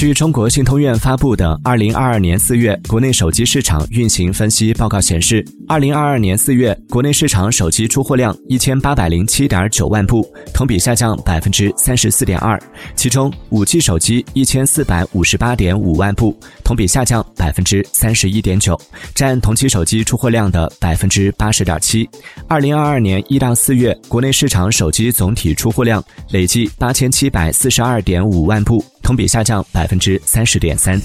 据中国信通院发布的《二零二二年四月国内手机市场运行分析报告》显示，二零二二年四月国内市场手机出货量一千八百零七点九万部，同比下降百分之三十四点二。其中，五 G 手机一千四百五十八点五万部，同比下降百分之三十一点九，占同期手机出货量的百分之八十点七。二零二二年一到四月，国内市场手机总体出货量累计八千七百四十二点五万部。同比下降百分之三十点三。